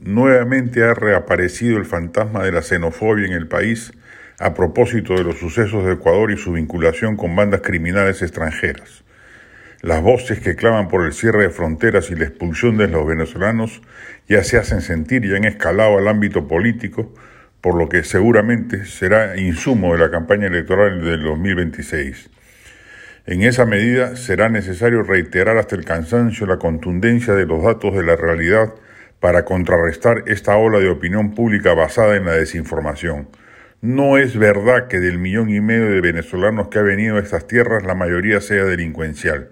nuevamente ha reaparecido el fantasma de la xenofobia en el país a propósito de los sucesos de Ecuador y su vinculación con bandas criminales extranjeras. Las voces que claman por el cierre de fronteras y la expulsión de los venezolanos ya se hacen sentir y han escalado al ámbito político, por lo que seguramente será insumo de la campaña electoral del 2026. En esa medida será necesario reiterar hasta el cansancio la contundencia de los datos de la realidad para contrarrestar esta ola de opinión pública basada en la desinformación. No es verdad que del millón y medio de venezolanos que ha venido a estas tierras la mayoría sea delincuencial.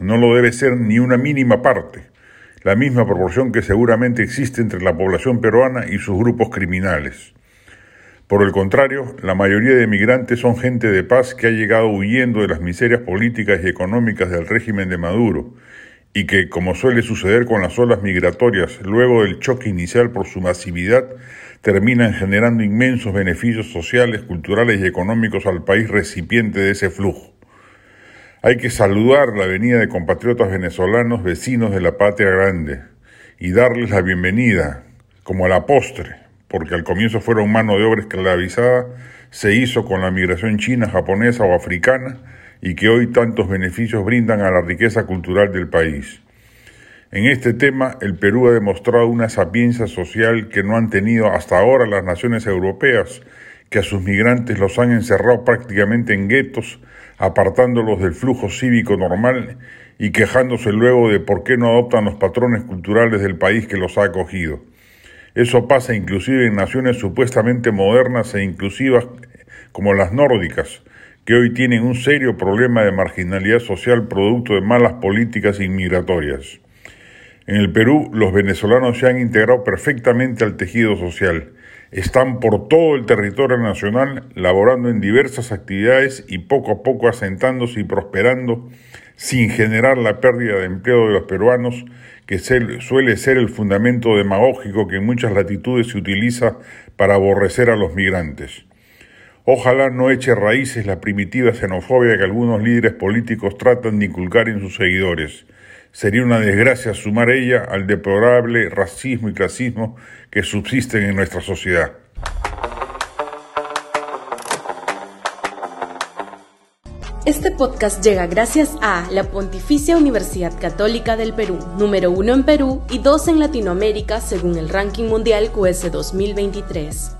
No lo debe ser ni una mínima parte, la misma proporción que seguramente existe entre la población peruana y sus grupos criminales. Por el contrario, la mayoría de migrantes son gente de paz que ha llegado huyendo de las miserias políticas y económicas del régimen de Maduro y que, como suele suceder con las olas migratorias, luego del choque inicial por su masividad, terminan generando inmensos beneficios sociales, culturales y económicos al país recipiente de ese flujo. Hay que saludar la venida de compatriotas venezolanos vecinos de la patria grande y darles la bienvenida, como a la postre, porque al comienzo fueron mano de obra esclavizada, se hizo con la migración china, japonesa o africana, y que hoy tantos beneficios brindan a la riqueza cultural del país. En este tema, el Perú ha demostrado una sapiencia social que no han tenido hasta ahora las naciones europeas, que a sus migrantes los han encerrado prácticamente en guetos, apartándolos del flujo cívico normal y quejándose luego de por qué no adoptan los patrones culturales del país que los ha acogido. Eso pasa inclusive en naciones supuestamente modernas e inclusivas como las nórdicas, que hoy tienen un serio problema de marginalidad social producto de malas políticas inmigratorias. En el Perú, los venezolanos se han integrado perfectamente al tejido social. Están por todo el territorio nacional laborando en diversas actividades y poco a poco asentándose y prosperando sin generar la pérdida de empleo de los peruanos, que suele ser el fundamento demagógico que en muchas latitudes se utiliza para aborrecer a los migrantes. Ojalá no eche raíces la primitiva xenofobia que algunos líderes políticos tratan de inculcar en sus seguidores. Sería una desgracia sumar ella al deplorable racismo y clasismo que subsisten en nuestra sociedad. Este podcast llega gracias a la Pontificia Universidad Católica del Perú, número uno en Perú y dos en Latinoamérica según el ranking mundial QS 2023.